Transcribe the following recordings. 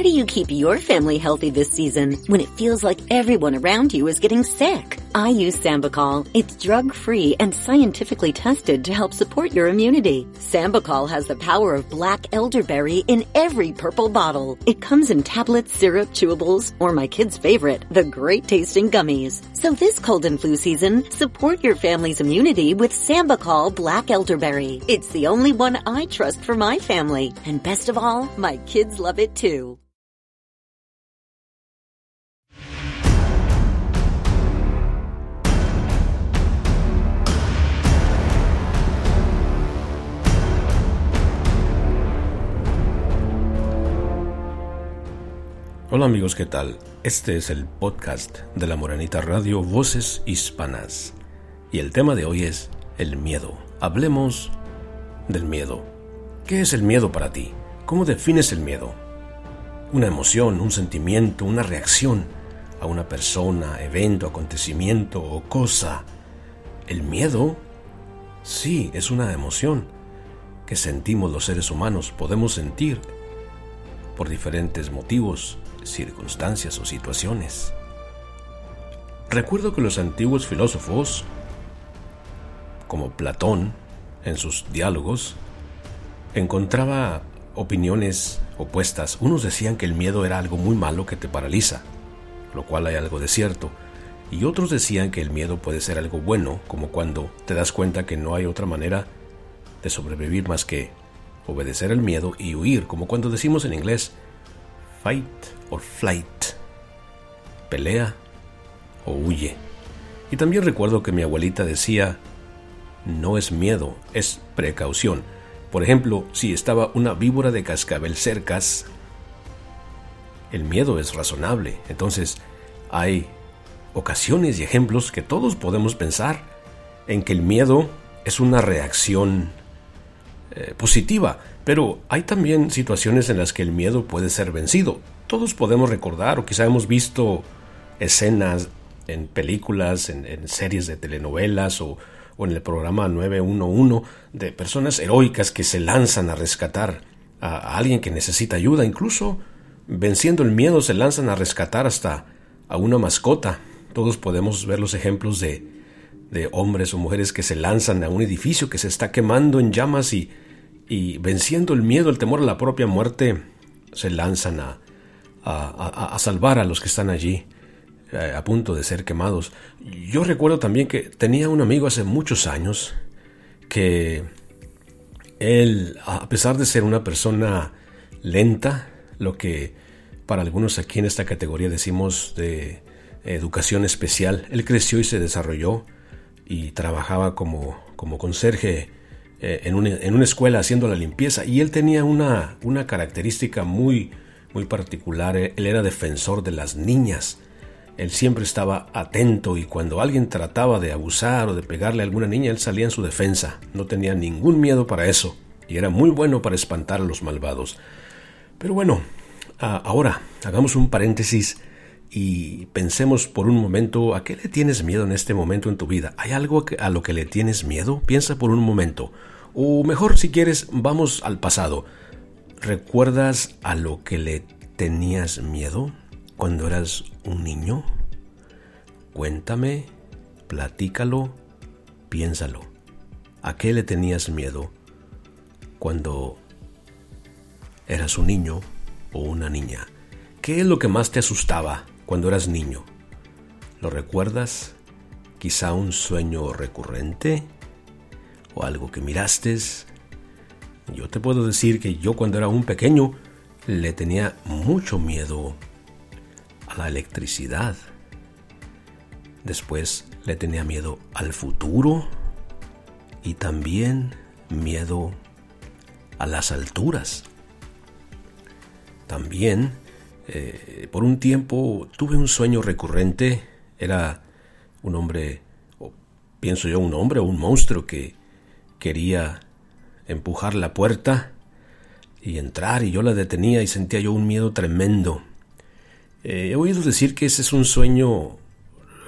How do you keep your family healthy this season when it feels like everyone around you is getting sick? I use Sambacol. It's drug-free and scientifically tested to help support your immunity. Sambacol has the power of black elderberry in every purple bottle. It comes in tablets, syrup, chewables, or my kids' favorite, the great tasting gummies. So this cold and flu season, support your family's immunity with Sambacol Black Elderberry. It's the only one I trust for my family. And best of all, my kids love it too. Hola amigos, ¿qué tal? Este es el podcast de la Moranita Radio Voces Hispanas. Y el tema de hoy es el miedo. Hablemos del miedo. ¿Qué es el miedo para ti? ¿Cómo defines el miedo? Una emoción, un sentimiento, una reacción a una persona, evento, acontecimiento o cosa. El miedo, sí, es una emoción que sentimos los seres humanos, podemos sentir por diferentes motivos, circunstancias o situaciones. Recuerdo que los antiguos filósofos, como Platón, en sus diálogos, encontraba opiniones opuestas. Unos decían que el miedo era algo muy malo que te paraliza, lo cual hay algo de cierto, y otros decían que el miedo puede ser algo bueno, como cuando te das cuenta que no hay otra manera de sobrevivir más que obedecer el miedo y huir, como cuando decimos en inglés, fight or flight, pelea o huye. Y también recuerdo que mi abuelita decía, no es miedo, es precaución. Por ejemplo, si estaba una víbora de cascabel cercas, el miedo es razonable. Entonces, hay ocasiones y ejemplos que todos podemos pensar en que el miedo es una reacción eh, positiva, pero hay también situaciones en las que el miedo puede ser vencido. Todos podemos recordar o quizá hemos visto escenas en películas, en series de telenovelas o, o en el programa 911 de personas heroicas que se lanzan a rescatar a, alguien que necesita ayuda, incluso venciendo el miedo se lanzan a rescatar hasta a una mascota. Todos podemos ver los ejemplos de, de hombres o mujeres que se lanzan a un edificio que se está quemando en llamas y, y venciendo el miedo, el temor a la propia muerte, se lanzan a, a, a salvar a los que están allí. Eh, a punto de ser quemados. Yo recuerdo también que tenía un amigo hace muchos años que él, a pesar de ser una persona lenta, lo que para algunos aquí en esta categoría decimos de educación especial, él creció y se desarrolló y trabajaba como, como conserje eh, en, una, en, una, escuela haciendo la limpieza y él tenía una, una característica muy, muy particular, él era defensor de las niñas él siempre estaba atento y cuando alguien trataba de abusar o de pegarle a alguna niña, él salía en su defensa. No tenía ningún miedo para eso y era muy bueno para espantar a los malvados. Pero bueno, ahora hagamos un paréntesis y pensemos por un momento a qué le tienes miedo en este momento en tu vida. ¿Hay algo a lo que le tienes miedo? Piensa por un momento. O mejor, si quieres, vamos al pasado. ¿Recuerdas a lo que le tenías miedo? cuando eras un niño? Cuéntame, platícalo, piénsalo. ¿A qué le tenías miedo cuando eras un niño o una niña? ¿Qué es lo que más te asustaba cuando eras niño? ¿Lo recuerdas? ¿Quizá un sueño recurrente? ¿O algo que miraste? Yo te puedo decir que yo cuando era un pequeño le tenía mucho miedo a la electricidad. Después le tenía miedo al futuro y también miedo a las alturas. También, eh, por un tiempo, tuve un sueño recurrente. Era un hombre, o pienso yo, un hombre o un monstruo que quería empujar la puerta y entrar y yo la detenía y sentía yo un miedo tremendo. Eh, he oído decir que ese es un sueño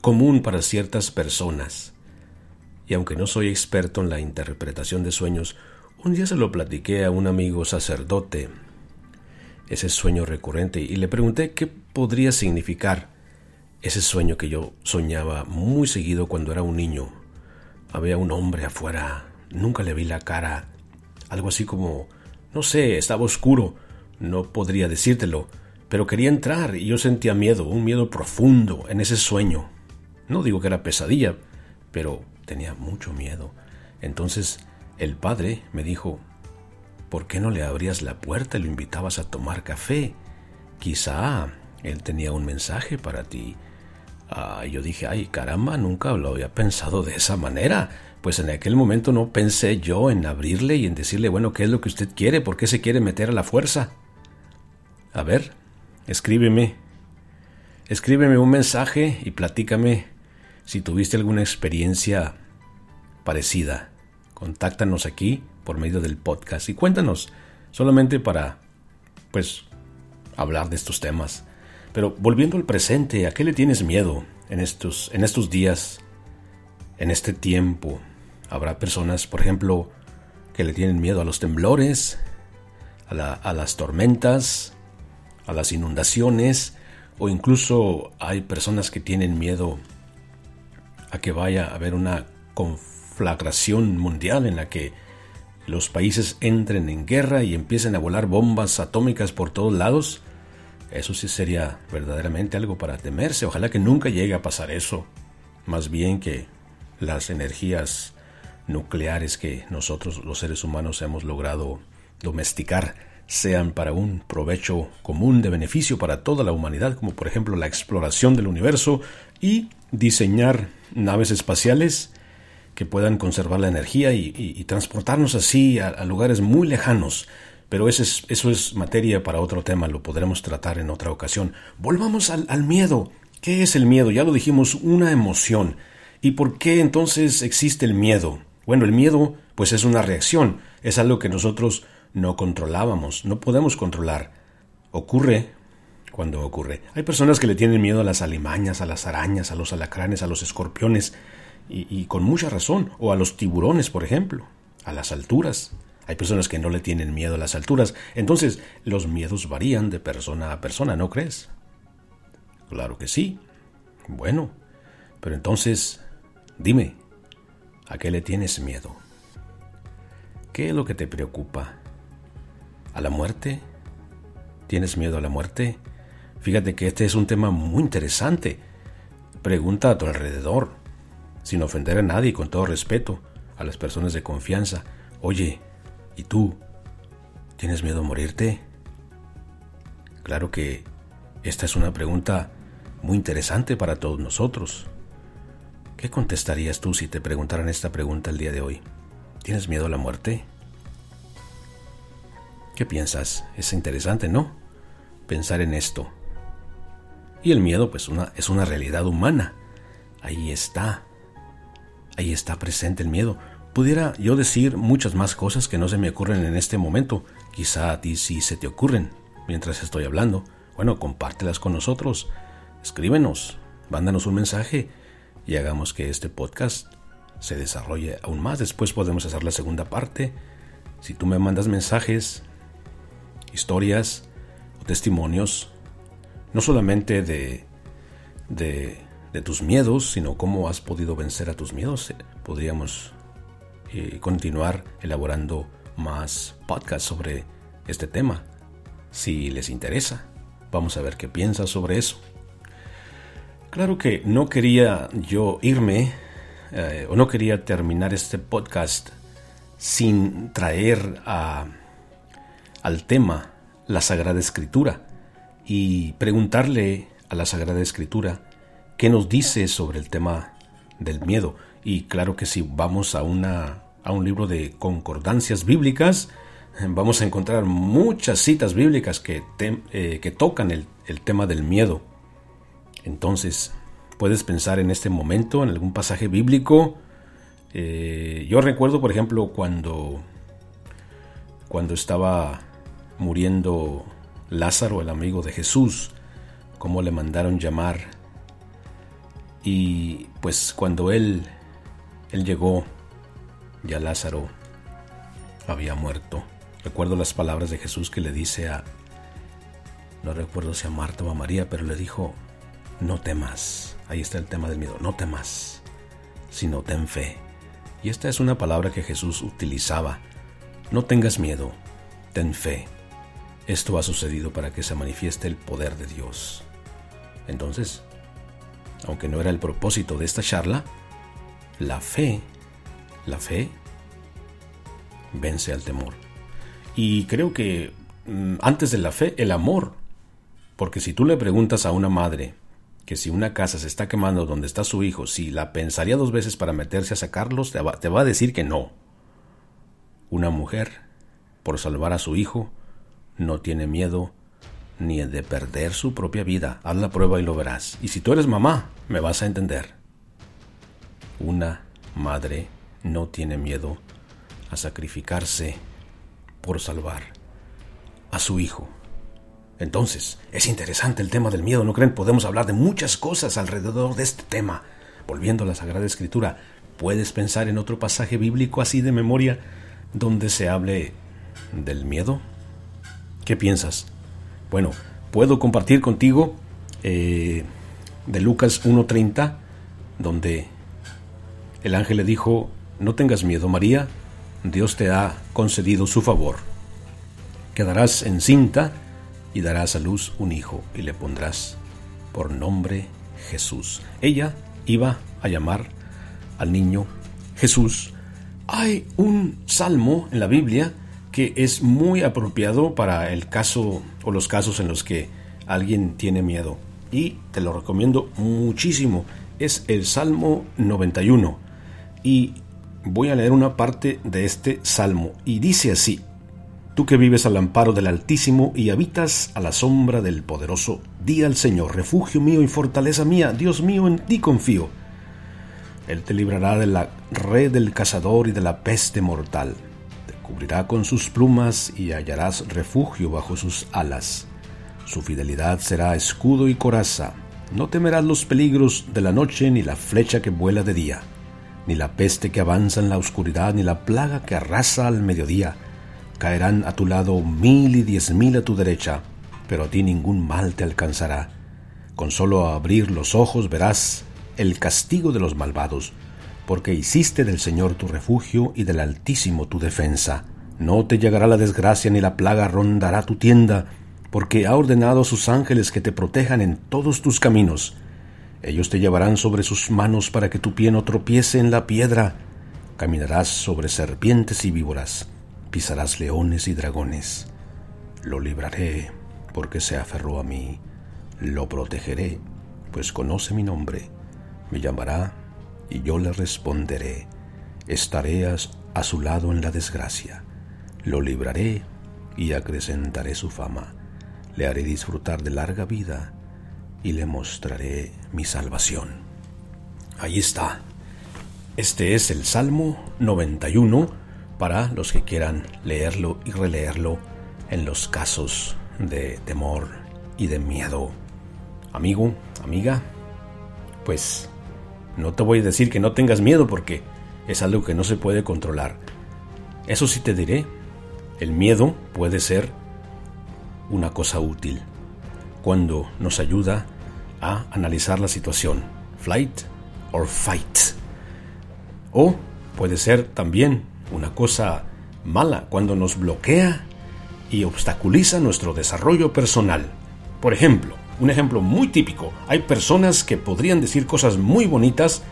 común para ciertas personas. Y aunque no soy experto en la interpretación de sueños, un día se lo platiqué a un amigo sacerdote. Ese sueño recurrente y le pregunté qué podría significar ese sueño que yo soñaba muy seguido cuando era un niño. Había un hombre afuera, nunca le vi la cara, algo así como, no sé, estaba oscuro, no podría decírtelo, pero quería entrar y yo sentía miedo, un miedo profundo en ese sueño. No digo que era pesadilla, pero tenía mucho miedo. Entonces el padre me dijo, ¿por qué no le abrías la puerta y lo invitabas a tomar café? Quizá él tenía un mensaje para ti. Ah, yo dije, ay caramba, nunca lo había pensado de esa manera. Pues en aquel momento no pensé yo en abrirle y en decirle, bueno, ¿qué es lo que usted quiere? ¿Por qué se quiere meter a la fuerza? A ver, escríbeme. Escríbeme un mensaje y platícame si tuviste alguna experiencia parecida. Contáctanos aquí por medio del podcast y cuéntanos, solamente para, pues, hablar de estos temas. Pero volviendo al presente, ¿a qué le tienes miedo en estos, en estos días, en este tiempo? Habrá personas, por ejemplo, que le tienen miedo a los temblores, a, a las tormentas, a las inundaciones, o incluso hay personas que tienen miedo a que vaya a haber una conflagración mundial en la que los países entren en guerra y empiecen a volar bombas atómicas por todos lados eso sí sería verdaderamente algo para temerse. Ojalá que nunca llegue a pasar eso. Más bien que las energías nucleares que nosotros los seres humanos hemos logrado domesticar sean para un provecho común de beneficio para toda la humanidad, como por ejemplo la exploración del universo y diseñar naves espaciales que puedan conservar la energía y, transportarnos así a lugares muy lejanos pero eso es, eso es materia para otro tema, lo podremos tratar en otra ocasión. Volvamos al, al miedo. ¿Qué es el miedo? Ya lo dijimos, una emoción. ¿Y por qué entonces existe el miedo? Bueno, el miedo pues es una reacción, es algo que nosotros no controlábamos, no podemos controlar. Ocurre cuando ocurre. Hay personas que le tienen miedo a las alimañas, a las arañas, a los alacranes, a los escorpiones, y, con mucha razón, o a los tiburones, por ejemplo, a las alturas. Hay personas que no le tienen miedo a las alturas. Entonces, los miedos varían de persona a persona, ¿no crees? Claro que sí. Bueno, pero entonces, dime, ¿a qué le tienes miedo? ¿Qué es lo que te preocupa? ¿A la muerte? ¿Tienes miedo a la muerte? Fíjate que este es un tema muy interesante. Pregunta a tu alrededor, sin ofender a nadie con todo respeto, a las personas de confianza. Oye, ¿Y tú? ¿Tienes miedo a morirte? Claro que esta es una pregunta muy interesante para todos nosotros. ¿Qué contestarías tú si te preguntaran esta pregunta el día de hoy? ¿Tienes miedo a la muerte? ¿Qué piensas? Es interesante, ¿no? Pensar en esto. Y el miedo, pues, una, es una realidad humana. Ahí está. Ahí está presente el miedo. Pudiera yo decir muchas más cosas que no se me ocurren en este momento. Quizá a ti sí se te ocurren mientras estoy hablando. Bueno, compártelas con nosotros. Escríbenos, mándanos un mensaje y hagamos que este podcast se desarrolle aún más. Después podemos hacer la segunda parte. Si tú me mandas mensajes, historias o testimonios, no solamente de, de, de tus miedos, sino cómo has podido vencer a tus miedos, eh, podríamos y continuar elaborando más podcasts sobre este tema. Si les interesa, vamos a ver qué piensas sobre eso. Claro que no quería yo irme eh, o no quería terminar este podcast sin traer a, al tema la Sagrada Escritura y preguntarle a la Sagrada Escritura qué nos dice sobre el tema del miedo. Y claro que si vamos a una a un libro de concordancias bíblicas, vamos a encontrar muchas citas bíblicas que, eh, que tocan el, tema del miedo. Entonces, puedes pensar en este momento en algún pasaje bíblico. Eh, yo recuerdo, por ejemplo, cuando, cuando estaba muriendo Lázaro, el amigo de Jesús, cómo le mandaron llamar. Y pues cuando él, él llegó ya Lázaro había muerto. Recuerdo las palabras de Jesús que le dice a, no recuerdo si a Marta o a María, pero le dijo, no temas. Ahí está el tema del miedo, no temas, sino ten fe. Y esta es una palabra que Jesús utilizaba. No tengas miedo, ten fe. Esto ha sucedido para que se manifieste el poder de Dios. Entonces, aunque no era el propósito de esta charla, la fe, la fe vence al temor. Y creo que mm, antes de la fe, el amor porque si tú le preguntas a una madre que si una casa se está quemando donde está su hijo, si la pensaría dos veces para meterse a sacarlos, te va, te va a decir que no. Una mujer, por salvar a su hijo, no tiene miedo ni de perder su propia vida. Haz la prueba y lo verás. Y si tú eres mamá, me vas a entender. Una madre no tiene miedo a sacrificarse por salvar a su hijo. Entonces, es interesante el tema del miedo, ¿no creen? Podemos hablar de muchas cosas alrededor de este tema. Volviendo a la Sagrada Escritura, ¿puedes pensar en otro pasaje bíblico así de memoria donde se hable del miedo? ¿Qué piensas? Bueno, puedo compartir contigo eh, de Lucas 1.30, donde el ángel le dijo, no tengas miedo María, Dios te ha concedido su favor. Quedarás encinta y darás a luz un hijo y le pondrás por nombre Jesús. Ella iba a llamar al niño Jesús. Hay un salmo en la Biblia que es muy apropiado para el caso o los casos en los que alguien tiene miedo y te lo recomiendo muchísimo. Es el Salmo 91 y voy a leer una parte de este salmo y dice así: Tú que vives al amparo del Altísimo y habitas a la sombra del Poderoso, di al Señor, refugio mío y fortaleza mía, Dios mío, en ti confío. Él te librará de la red del cazador y de la peste mortal. Cubrirá con sus plumas y hallarás refugio bajo sus alas. Su fidelidad será escudo y coraza. No temerás los peligros de la noche ni la flecha que vuela de día, ni la peste que avanza en la oscuridad, ni la plaga que arrasa al mediodía Caerán a tu lado mil y diez mil a tu derecha, pero a ti ningún mal te alcanzará. Con solo abrir los ojos verás el castigo de los malvados, porque hiciste del Señor tu refugio y del Altísimo tu defensa. No te llegará la desgracia ni la plaga rondará tu tienda, porque ha ordenado a sus ángeles que te protejan en todos tus caminos. Ellos te llevarán sobre sus manos para que tu pie no tropiece en la piedra. Caminarás sobre serpientes y víboras pisarás leones y dragones. Lo libraré porque se aferró a mí. Lo protegeré, pues conoce mi nombre. Me llamará y yo le responderé. Estaré a su lado en la desgracia. Lo libraré y acrecentaré su fama. Le haré disfrutar de larga vida y le mostraré mi salvación. Ahí está. Este es el Salmo 91 para los que quieran leerlo y releerlo en los casos de temor y de miedo. Amigo, amiga, pues no te voy a decir que no tengas miedo porque es algo que no se puede controlar. Eso sí te diré, el miedo puede ser una cosa útil cuando nos ayuda a analizar la situación, flight or fight. O puede ser también una cosa mala cuando nos bloquea y obstaculiza nuestro desarrollo personal. Por ejemplo, un ejemplo muy típico, hay personas que podrían decir cosas muy bonitas,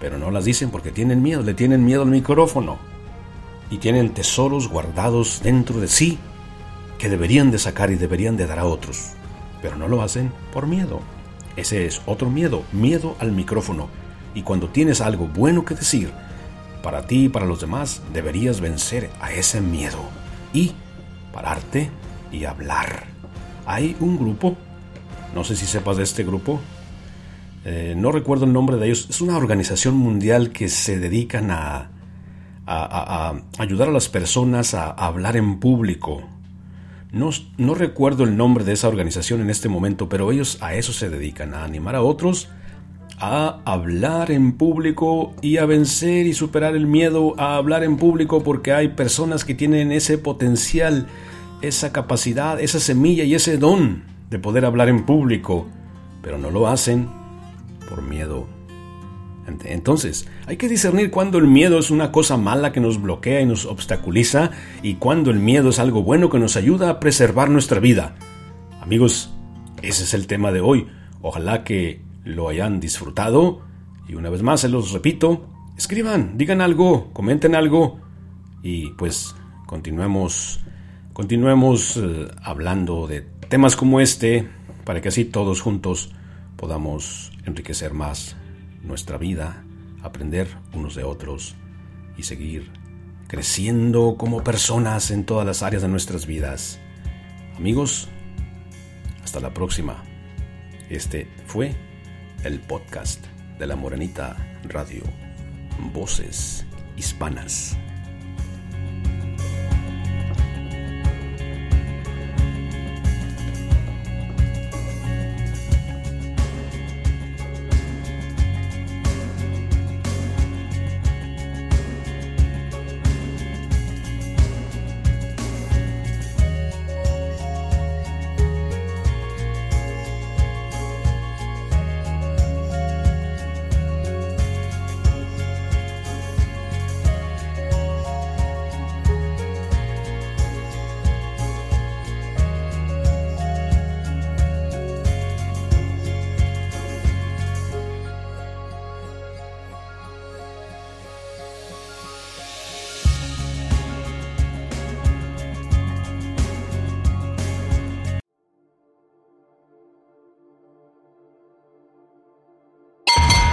pero no las dicen porque tienen miedo, le tienen miedo al micrófono y tienen tesoros guardados dentro de sí que deberían de sacar y deberían de dar a otros, pero no lo hacen por miedo. Ese es otro miedo, miedo al micrófono. Y cuando tienes algo bueno que decir, para ti y para los demás, deberías vencer a ese miedo y pararte y hablar. Hay un grupo, no sé si sepas de este grupo, eh, no recuerdo el nombre de ellos, es una organización mundial que se dedican a, a, ayudar a las personas a, hablar en público. No, no recuerdo el nombre de esa organización en este momento, pero ellos a eso se dedican, a animar a otros a hablar en público y a vencer y superar el miedo a hablar en público porque hay personas que tienen ese potencial, esa capacidad, esa semilla y ese don de poder hablar en público, pero no lo hacen por miedo. Entonces, hay que discernir cuando el miedo es una cosa mala que nos bloquea y nos obstaculiza y cuando el miedo es algo bueno que nos ayuda a preservar nuestra vida. Amigos, ese es el tema de hoy. Ojalá que lo hayan disfrutado y una vez más se los repito, escriban, digan algo, comenten algo y pues continuemos continuemos eh, hablando de temas como este para que así todos juntos podamos enriquecer más nuestra vida, aprender unos de otros y seguir creciendo como personas en todas las áreas de nuestras vidas. Amigos, hasta la próxima. Este fue el podcast de la Morenita Radio. Voces hispanas.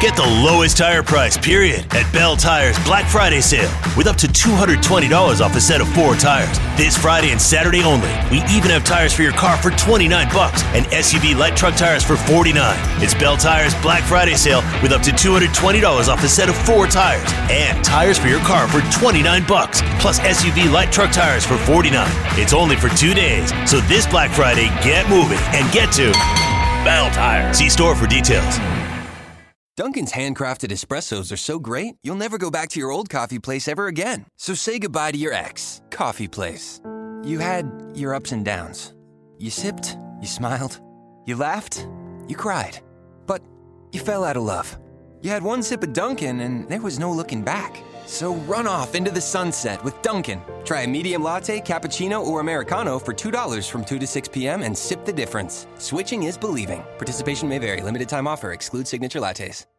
Get the lowest tire price, period, at Bell Tire's Black Friday sale with up to $220 off a set of four tires. This Friday and Saturday only. We even have tires for your car for 29 bucks and SUV light truck tires for 49. It's Bell Tire's Black Friday sale with up to $220 off a set of four tires and tires for your car for 29 bucks plus SUV light truck tires for 49. It's only for 2 days. So this Black Friday, get moving and get to Bell Tire. See store for details. Dunkin's handcrafted espressos are so great, you'll never go back to your old coffee place ever again. So say goodbye to your ex, coffee place. You had your ups and downs. You sipped, you smiled, you laughed, you cried. But you fell out of love. You had one sip of Dunkin' and there was no looking back. So run off into the sunset with Duncan. Try a medium latte, cappuccino, or Americano for $2 from 2 to 6 p.m. and sip the difference. Switching is believing. Participation may vary. Limited time offer. Exclude signature lattes.